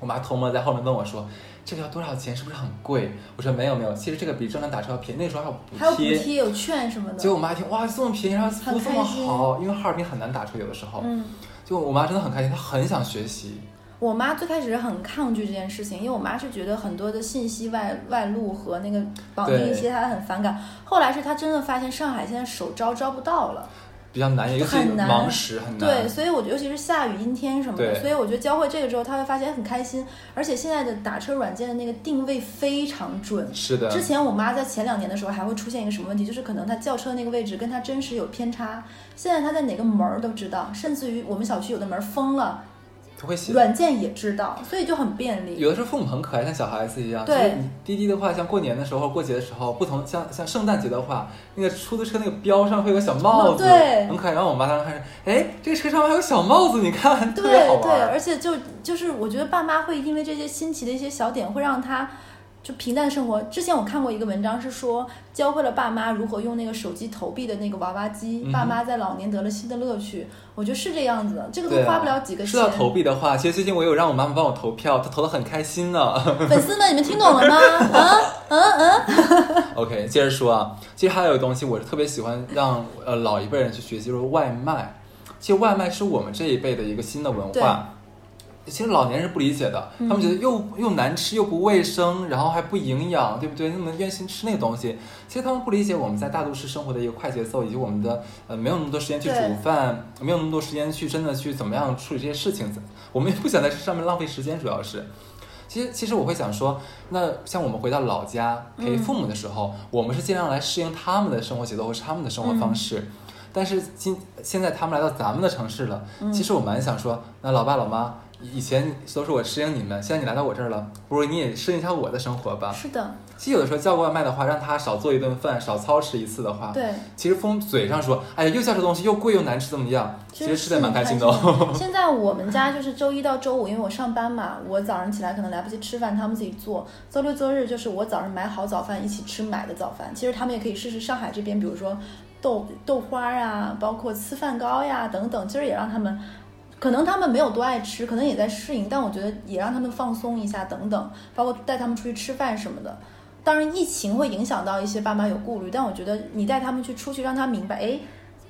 我妈偷摸在后面问我说：“这个要多少钱？是不是很贵？”我说：“没有没有，其实这个比正常打车要便宜。那时候还有补还有补贴。有券什么的。结果我妈一听，哇，这么便宜，然后服务这么好，因为哈尔滨很难打车，有的时候。嗯，就我妈真的很开心，她很想学习。我妈最开始是很抗拒这件事情，因为我妈是觉得很多的信息外外露和那个绑定一些，她很反感。后来是她真的发现上海现在首招招不到了。比较难，尤其很难忙时很难。对，所以我觉得尤其是下雨、阴天什么的，对所以我觉得教会这个之后，他会发现很开心。而且现在的打车软件的那个定位非常准。是的，之前我妈在前两年的时候还会出现一个什么问题，就是可能她叫车那个位置跟她真实有偏差。现在她在哪个门儿都知道，甚至于我们小区有的门儿封了，她会写。软件也知道，所以就很便利。有的时候父母很可爱，像小孩子一样。对滴滴的话，像过年的时候、过节的时候，不同像像圣诞节的话，那个出租车那个标上会有个小帽子，对很可爱。然后我妈当时看着，哎，这个车上还有小帽子，你看，特别对对，好玩。而且就就是我觉得爸妈会因为这些新奇的一些小点，会让他就平淡的生活。之前我看过一个文章，是说教会了爸妈如何用那个手机投币的那个娃娃机，嗯爸妈在老年得了新的乐趣。我觉得是这样子的，这个都花不了几个钱。说到投币的话，其实最近我有让我妈妈帮我投票，她投的很开心呢。粉丝们，你们听懂了吗？啊嗯嗯，OK，接着说啊，其实还有一个东西我是特别喜欢让呃老一辈人去学习，就是外卖。其实外卖是我们这一辈的一个新的文化。其实老年人不理解的，他们觉得又又难吃又不卫生，然后还不营养，对不对？那么愿心吃那个东西，其实他们不理解我们在大都市生活的一个快节奏，以及我们的呃没有那么多时间去煮饭，没有那么多时间去真的去怎么样处理这些事情，我们也不想在这上面浪费时间，主要是。其实，其实我会想说，那像我们回到老家陪父母的时候，我们是尽量来适应他们的生活节奏或是他们的生活方式。但是今现在他们来到咱们的城市了，其实我蛮想说，那老爸老妈以前都是我适应你们，现在你来到我这儿了，不如你也适应一下我的生活吧。是的，其实有的时候叫外卖的话，让他少做一顿饭，少操持一次的话，对。其实父母嘴上说，哎呀，又叫这东西又贵又难吃，怎么样？其实吃的蛮开心的哦。现在我们家就是周一到周五，因为我上班嘛，我早上起来可能来不及吃饭，他们自己做。周六周日就是我早上买好早饭一起吃买的早饭。其实他们也可以试试上海这边，比如说豆豆花啊，包括粢饭糕呀等等，其实也让他们。可能他们没有多爱吃，可能也在适应，但我觉得也让他们放松一下，等等，包括带他们出去吃饭什么的。当然，疫情会影响到一些爸妈有顾虑，但我觉得你带他们去出去，让他明白，哎，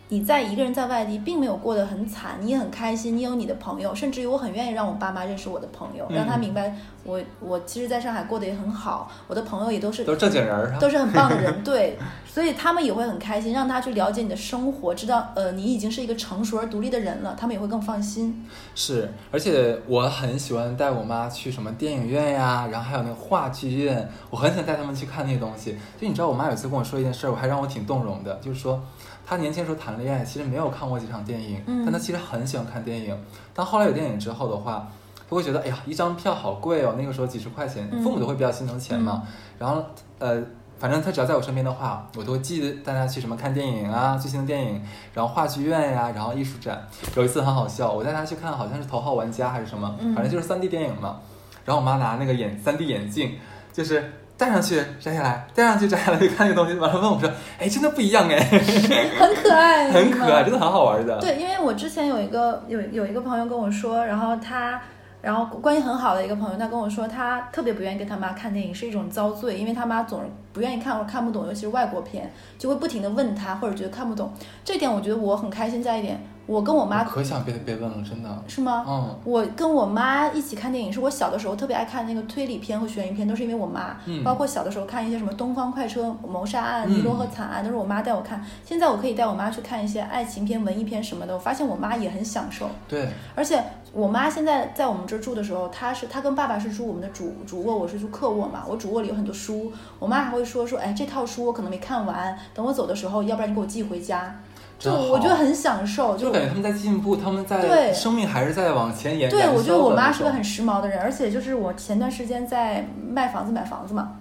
你在一个人在外地，并没有过得很惨，你也很开心，你有你的朋友，甚至于我很愿意让我爸妈认识我的朋友，嗯让他明白我我其实在上海过得也很好，我的朋友也都是都是正经人儿啊。都是很棒的人，对，所以他们也会很开心，让他去了解你的生活，知道呃你已经是一个成熟而独立的人了，他们也会更放心。是，而且我很喜欢带我妈去什么电影院呀，然后还有那个话剧院，我很想带他们去看那些东西。就你知道，我妈有一次跟我说一件事儿，我还让我挺动容的，就是说她年轻时候谈恋爱，其实没有看过几场电影，嗯但他其实很喜欢看电影。但后来有电影之后的话，他会觉得，哎呀，一张票好贵哦，那个时候几十块钱，嗯父母都会比较心疼钱嘛。然后呃，反正他只要在我身边的话，我都会记得带他去什么看电影啊，最新的电影，然后话剧院呀，然后艺术展。有一次很好笑，我带他去看好像是《头号玩家》还是什么，嗯反正就是三 D 电影嘛。然后我妈拿那个眼三 D 眼镜，就是戴上去摘下来，戴上去摘下来，就看那个东西，完了问我说：“哎，真的不一样哎，很可爱，很可爱，真的很好玩的。”对，因为我之前有一个有有一个朋友跟我说，然后他，然后关系很好的一个朋友，他跟我说，他特别不愿意跟他妈看电影，是一种遭罪，因为他妈总是不愿意看或者看不懂，尤其是外国片，就会不停的问他，或者觉得看不懂。这点我觉得我很开心在一点，我跟我妈可想别别问了，真的。是吗？嗯我跟我妈一起看电影，是我小的时候特别爱看那个推理片和悬疑片，都是因为我妈。嗯包括小的时候看一些什么《东方快车谋杀案》嗯尼罗河惨案》，都是我妈带我看。现在我可以带我妈去看一些爱情片、文艺片什么的，我发现我妈也很享受。对，而且我妈现在在我们这儿住的时候，她是她跟爸爸是住我们的主主卧，我是住客卧嘛。我主卧里有很多书，我妈还会说说，哎，这套书我可能没看完，等我走的时候，要不然你给我寄回家。就我觉得很享受，就感觉他们在进步，他们在对生命还是在往前延。对，我觉得我妈是个很时髦的人，而且就是我前段时间在卖房子买房子嘛，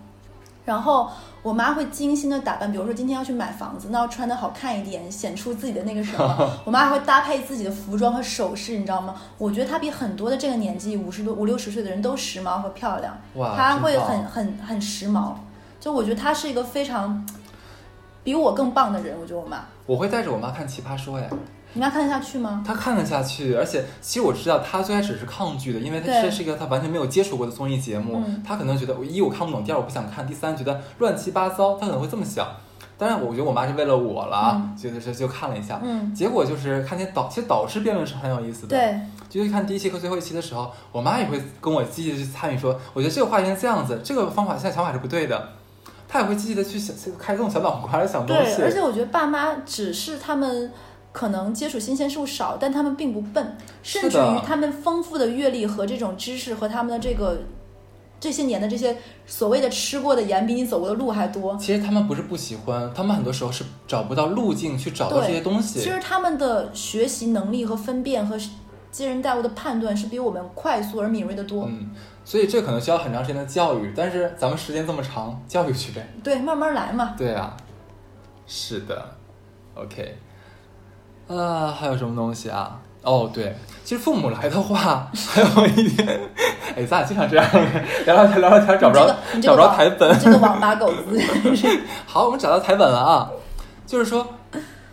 然后我妈会精心的打扮，比如说今天要去买房子，那要穿的好看一点，显出自己的那个什么，我妈还会搭配自己的服装和首饰，你知道吗？我觉得她比很多的这个年纪五十多五六十岁的人都时髦和漂亮，哇，她会很很很时髦，就我觉得她是一个非常比我更棒的人，我觉得我妈，我会带着我妈看《奇葩说》哎，你妈看得下去吗？她看得下去，而且其实我知道她最开始是抗拒的，因为她对。这是一个她完全没有接触过的综艺节目，嗯。她可能觉得一我看不懂，第二我不想看，第三觉得乱七八糟，她可能会这么想。当然，我觉得我妈是为了我了觉得就是就看了一下，嗯，结果就是看见导，其实导师辩论是很有意思的，，对，就是看第一期和最后一期的时候，我妈也会跟我积极的去参与说，我觉得这个话应该这样子，这个方法现在想法是不对的，她也会积极的去想开动小脑瓜来想东西对，而且我觉得爸妈只是他们可能接触新鲜事物少，但他们并不笨，甚至于他们丰富的阅历和这种知识和他们的这个这些年的这些所谓的吃过的盐比你走过的路还多。其实他们不是不喜欢，他们很多时候是找不到路径去找到这些东西。其实他们的学习能力和分辨和接人待物的判断是比我们快速而敏锐的多。嗯，所以这可能需要很长时间的教育，但是咱们时间这么长，教育去呗。对，慢慢来嘛。对啊，是的，OK。啊，还有什么东西啊？哦，对，其实父母来的话，还有一点，哎，咱俩经常这样，聊聊天聊聊天，找不着、找不着台本。这个网吧狗子。好，我们找到台本了啊，就是说，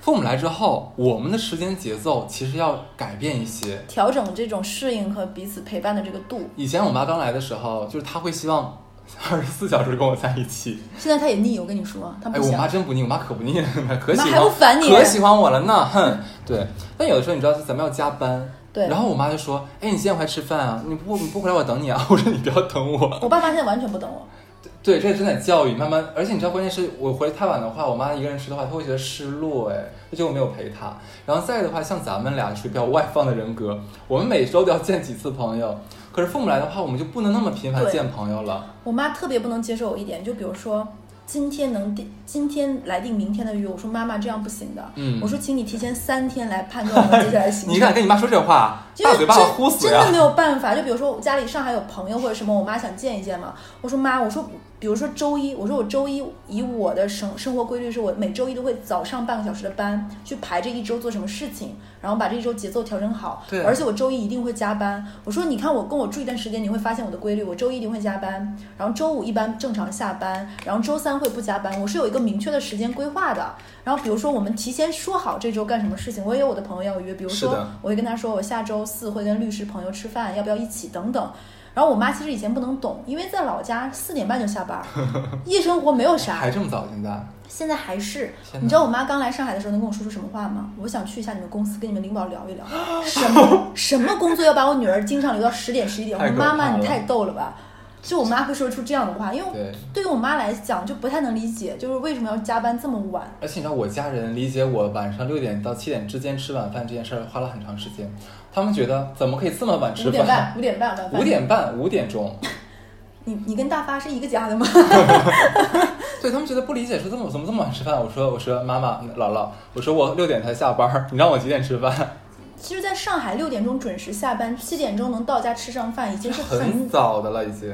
父母来之后，我们的时间节奏其实要改变一些。调整这种适应和彼此陪伴的这个度。以前我妈刚来的时候，就是她会希望 二十四小时跟我在一起。现在她也腻，我跟你说，他哎，我。妈真不腻，我妈可不腻了，可喜妈欢，还不烦你可喜欢我了呢，哼。对，但有的时候你知道，咱们要加班，对然后我妈就说：“哎，你几点回来吃饭啊？你不你不回来我等你啊。”我说：“你不要等我。我爸妈现在完全不等我。”对，这正在教育，慢慢，而且你知道，关键是我回来太晚的话，我妈一个人吃的话，她会觉得失落，哎，她觉得我没有陪她。然后再的话，像咱们俩属于比较外放的人格，我们每周都要见几次朋友，可是父母来的话，我们就不能那么频繁见朋友了。我妈特别不能接受我一点，就比如说今天能定，今天来定明天的约，我说妈妈这样不行的。嗯我说请你提前三天来判断我们接下来的行程。你敢跟你妈说这话，就是大嘴巴子呼死真的没！有办法。就比如说我家里上海有朋友或者什么，我妈想见一见嘛。我说妈，我说比如说周一，我说我周一以我的生生活规律是我每周一都会早上半个小时的班，去排这一周做什么事情，然后把这一周节奏调整好。对而且我周一一定会加班。我说你看我跟我住一段时间，你会发现我的规律，我周一一定会加班，然后周五一般正常下班，然后周三会不加班。我是有一个明确的时间规划的。然后比如说我们提前说好这周干什么事情，我也有我的朋友要约，比如说我会跟他说我下周四会跟律师朋友吃饭，要不要一起等等。然后我妈其实以前不能懂，因为在老家四点半就下班，夜生活没有啥还。这么早？现在现在还是，你知道我妈刚来上海的时候能跟我说出什么话吗？我想去一下你们公司，跟你们领导聊一聊，什么什么工作要把我女儿经常留到十点十一点？我说妈妈你太逗了吧！就我妈会说出这样的话，因为对，对于我妈来讲就不太能理解，就是为什么要加班这么晚。而且你知道，我家人理解我晚上六点到七点之间吃晚饭这件事儿花了很长时间，他们觉得怎么可以这么晚吃饭五点饭？半，五点半晚饭。五点半，五点钟，你你跟大发是一个家的吗？对他们觉得不理解，说这么怎么这么晚吃饭？我说我说妈妈姥姥，我说我六点才下班儿，你让我几点吃饭？其实，在上海六点钟准时下班，七点钟能到家吃上饭，已经是很很早的了已经。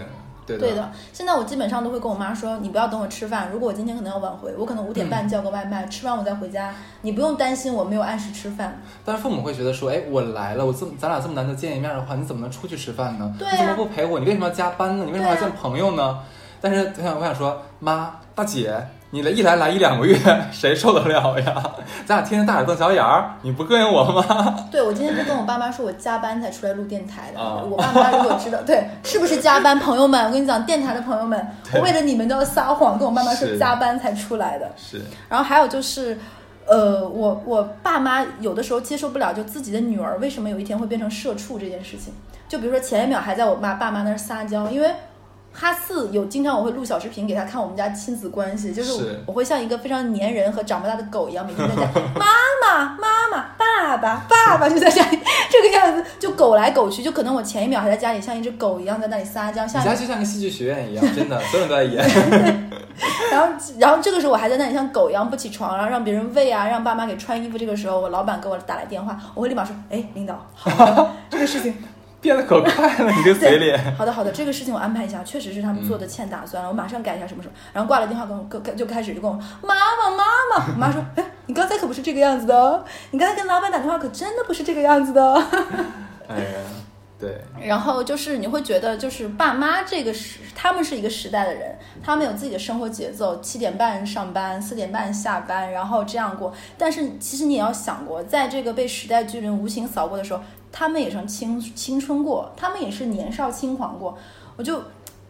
对的对的，现在我基本上都会跟我妈说，你不要等我吃饭。如果我今天可能要晚回，我可能五点半叫个外卖，吃完我再回家，你不用担心我没有按时吃饭。但是父母会觉得说，哎，我来了，我这么咱俩这么难得见一面的话，你怎么能出去吃饭呢？对啊你怎么不陪我？你为什么要加班呢？你为什么要见朋友呢？但是我想，我想说，妈，大姐，你来一来来一两个月，谁受得了呀？咱俩天天大眼瞪小眼儿，你不膈应我吗？对，我今天就跟我爸妈说，我加班才出来录电台的。啊我爸妈如果知道，对，是不是加班？朋友们，我跟你讲，电台的朋友们，我为了你们都要撒谎，跟我爸妈说加班才出来的。是，然后还有就是，呃，我我爸妈有的时候接受不了，就自己的女儿为什么有一天会变成社畜这件事情。就比如说前一秒还在我妈爸妈那儿撒娇，因为哈四有经常我会录小视频给他看我们家亲子关系，就是是我会像一个非常粘人和长不大的狗一样，每天在家 妈妈妈妈爸爸爸爸就在家里这个样子，就狗来狗去，就可能我前一秒还在家里像一只狗一样在那里撒娇，像你家就像个戏剧学院一样，真的，所有人都在演。然后，然后这个时候我还在那里像狗一样不起床，然后让别人喂啊，让爸妈给穿衣服。这个时候，我老板给我打来电话，我会立马说：“哎，领导，好的，这个事情，变得可快了，你这个嘴脸。好的好的，这个事情我安排一下，确实是他们做的欠打算了，我马上改一下什么什么。”然后挂了电话跟我跟就开始就跟我：“妈妈妈妈。”我妈说：“哎，你刚才可不是这个样子的哦，你刚才跟老板打电话可真的不是这个样子的哦。”哎呀，对，然后就是你会觉得，就是爸妈这个时，他们是一个时代的人，他们有自己的生活节奏，七点半上班，四点半下班，然后这样过。但是其实你也要想过，在这个被时代巨人无情扫过的时候，他们也曾青青春过，他们也是年少轻狂过。我就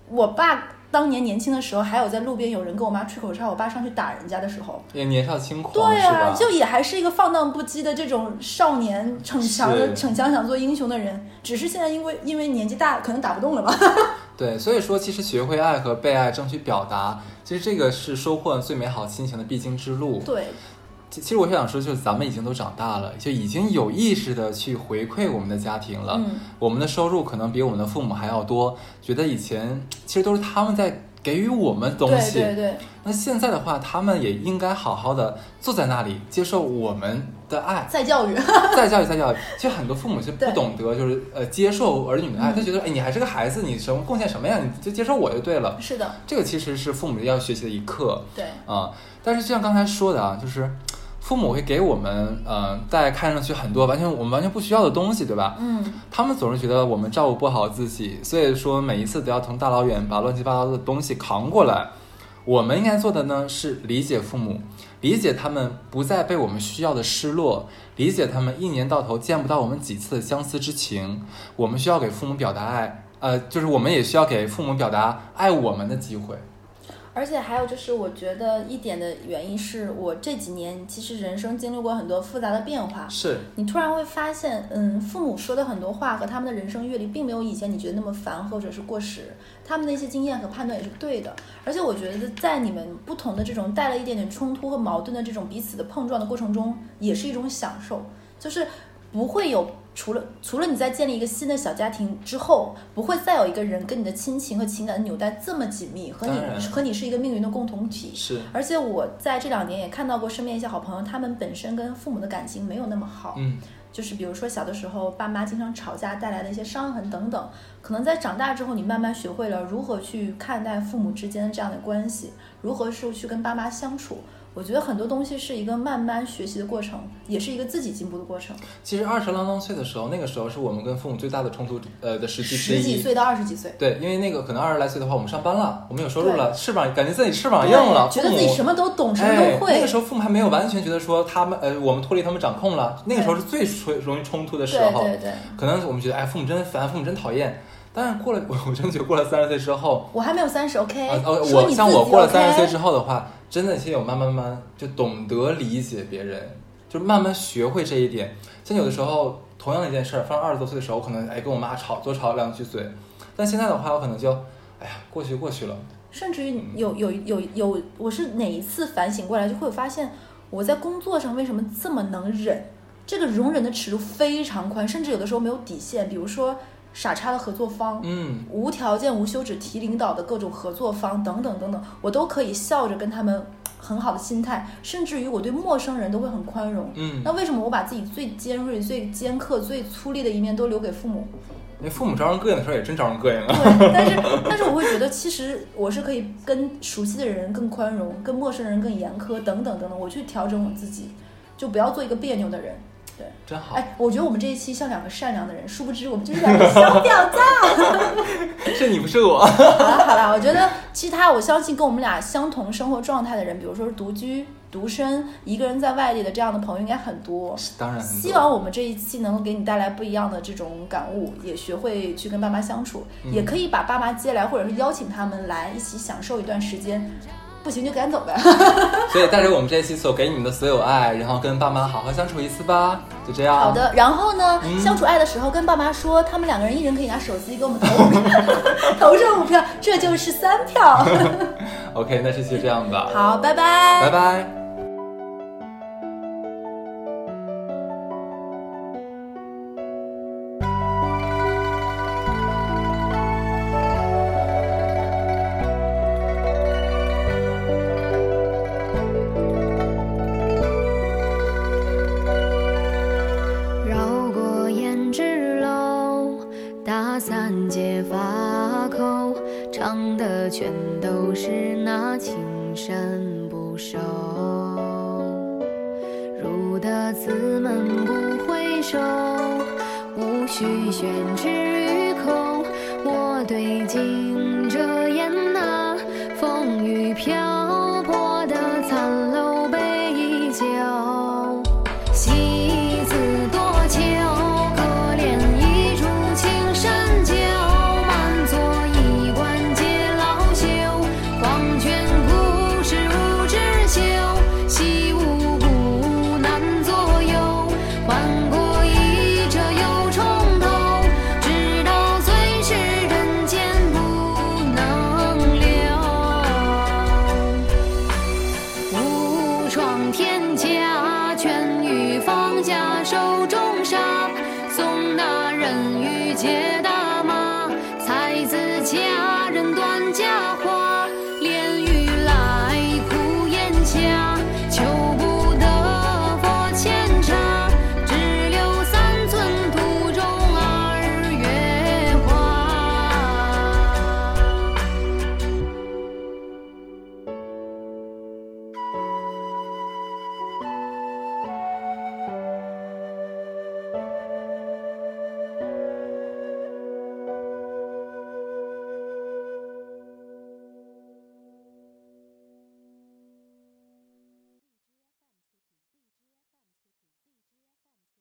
我爸当年年轻的时候，还有在路边有人跟我妈吹口哨，我爸上去打人家的时候，也年少轻狂，对？啊，就也还是一个放荡不羁的这种少年逞强的逞强想做英雄的人，只是现在因为因为年纪大，可能打不动了吧。对，所以说其实学会爱和被爱，争取表达，其实这个是收获最美好亲情的必经之路。对，其其实我想说，就是咱们已经都长大了，就已经有意识的去回馈我们的家庭了。嗯，我们的收入可能比我们的父母还要多，觉得以前其实都是他们在给予我们东对西。对对，那现在的话，他们也应该好好的坐在那里接受我们的爱，再教育，再教育再教育。其实很多父母是不懂得，就是呃接受儿女的爱，嗯他觉得哎你还是个孩子，你什么贡献什么呀，你就接受我就对了。是的，这个其实是父母要学习的一课对，啊、但是就像刚才说的啊，就是父母会给我们呃在看上去很多完全我们完全不需要的东西，对吧？嗯，他们总是觉得我们照顾不好自己，所以说每一次都要从大老远把乱七八糟的东西扛过来。我们应该做的呢是理解父母，理解他们不再被我们需要的失落，理解他们一年到头见不到我们几次的相思之情。我们需要给父母表达爱，呃，就是我们也需要给父母表达爱我们的机会。而且还有就是，我觉得一点的原因是我这几年其实人生经历过很多复杂的变化，是，你突然会发现，嗯，父母说的很多话和他们的人生阅历，并没有以前你觉得那么烦或者是过时，他们的一些经验和判断也是对的。而且我觉得，在你们不同的这种带了一点点冲突和矛盾的这种彼此的碰撞的过程中，也是一种享受，就是不会有除了除了你在建立一个新的小家庭之后，不会再有一个人跟你的亲情和情感的纽带这么紧密，和你和你是一个命运的共同体。是，而且我在这两年也看到过身边一些好朋友，他们本身跟父母的感情没有那么好，嗯，就是比如说小的时候爸妈经常吵架带来的一些伤痕等等，可能在长大之后，你慢慢学会了如何去看待父母之间的这样的关系，如何是去跟爸妈相处。我觉得很多东西是一个慢慢学习的过程，也是一个自己进步的过程。其实二十郎当岁的时候，那个时候是我们跟父母最大的冲突呃的时期之一。十几岁到二十几岁，对，因为那个可能二十来岁的话，我们上班了，我们有收入了，翅膀感觉自己翅膀硬了，觉得自己什么都懂，什么哎都，会。那个时候父母还没有完全觉得说他们呃我们脱离他们掌控了，那个时候是最冲容易冲突的时候。对对对，可能我们觉得哎父母真烦，父母真讨厌。但是过了，我我真的觉得过了三十岁之后，我还没有三十，OK？、啊呃，我像我过了三十岁之后的话，真的现在有慢慢慢就懂得理解别人，就慢慢学会这一点。像有的时候同样的一件事儿，放二十多岁的时候，我可能哎跟我妈吵多吵两句嘴，但现在的话，我可能就哎呀过去过去了。甚至于有有有有，我是哪一次反省过来，就会发现我在工作上为什么这么能忍，这个容忍的尺度非常宽，甚至有的时候没有底线。比如说傻叉的合作方，嗯，无条件无休止提领导的各种合作方等等等等，我都可以笑着跟他们很好的心态，甚至于我对陌生人都会很宽容。嗯那为什么我把自己最尖锐、最尖刻、最粗粝的一面都留给父母？那父母招人膈应的时候也真招人膈应啊。对，但是但是我会觉得，其实我是可以跟熟悉的人更宽容，跟陌生人更严苛，等等等等，我去调整我自己，就不要做一个别扭的人。对，真好。哎，我觉得我们这一期像两个善良的人，殊不知我们就是两个小婊子。是你不是我。好了好了，我觉得其他我相信跟我们俩相同生活状态的人，比如说是独居、独身、一个人在外地的这样的朋友应该很多。当然。希望我们这一期能够给你带来不一样的这种感悟，也学会去跟爸妈相处，也可以把爸妈接来，或者是邀请他们来一起享受一段时间。不行就赶走呗。所以带着我们这一期所给你们的所有爱，然后跟爸妈好好相处一次吧。就这样。好的，然后呢，相处爱的时候跟爸妈说，他们两个人一人可以拿手机给我们投五票，投上五票，这就是三票。OK，那这期就这样吧。好，拜拜。拜拜。之于空，我对镜遮掩那、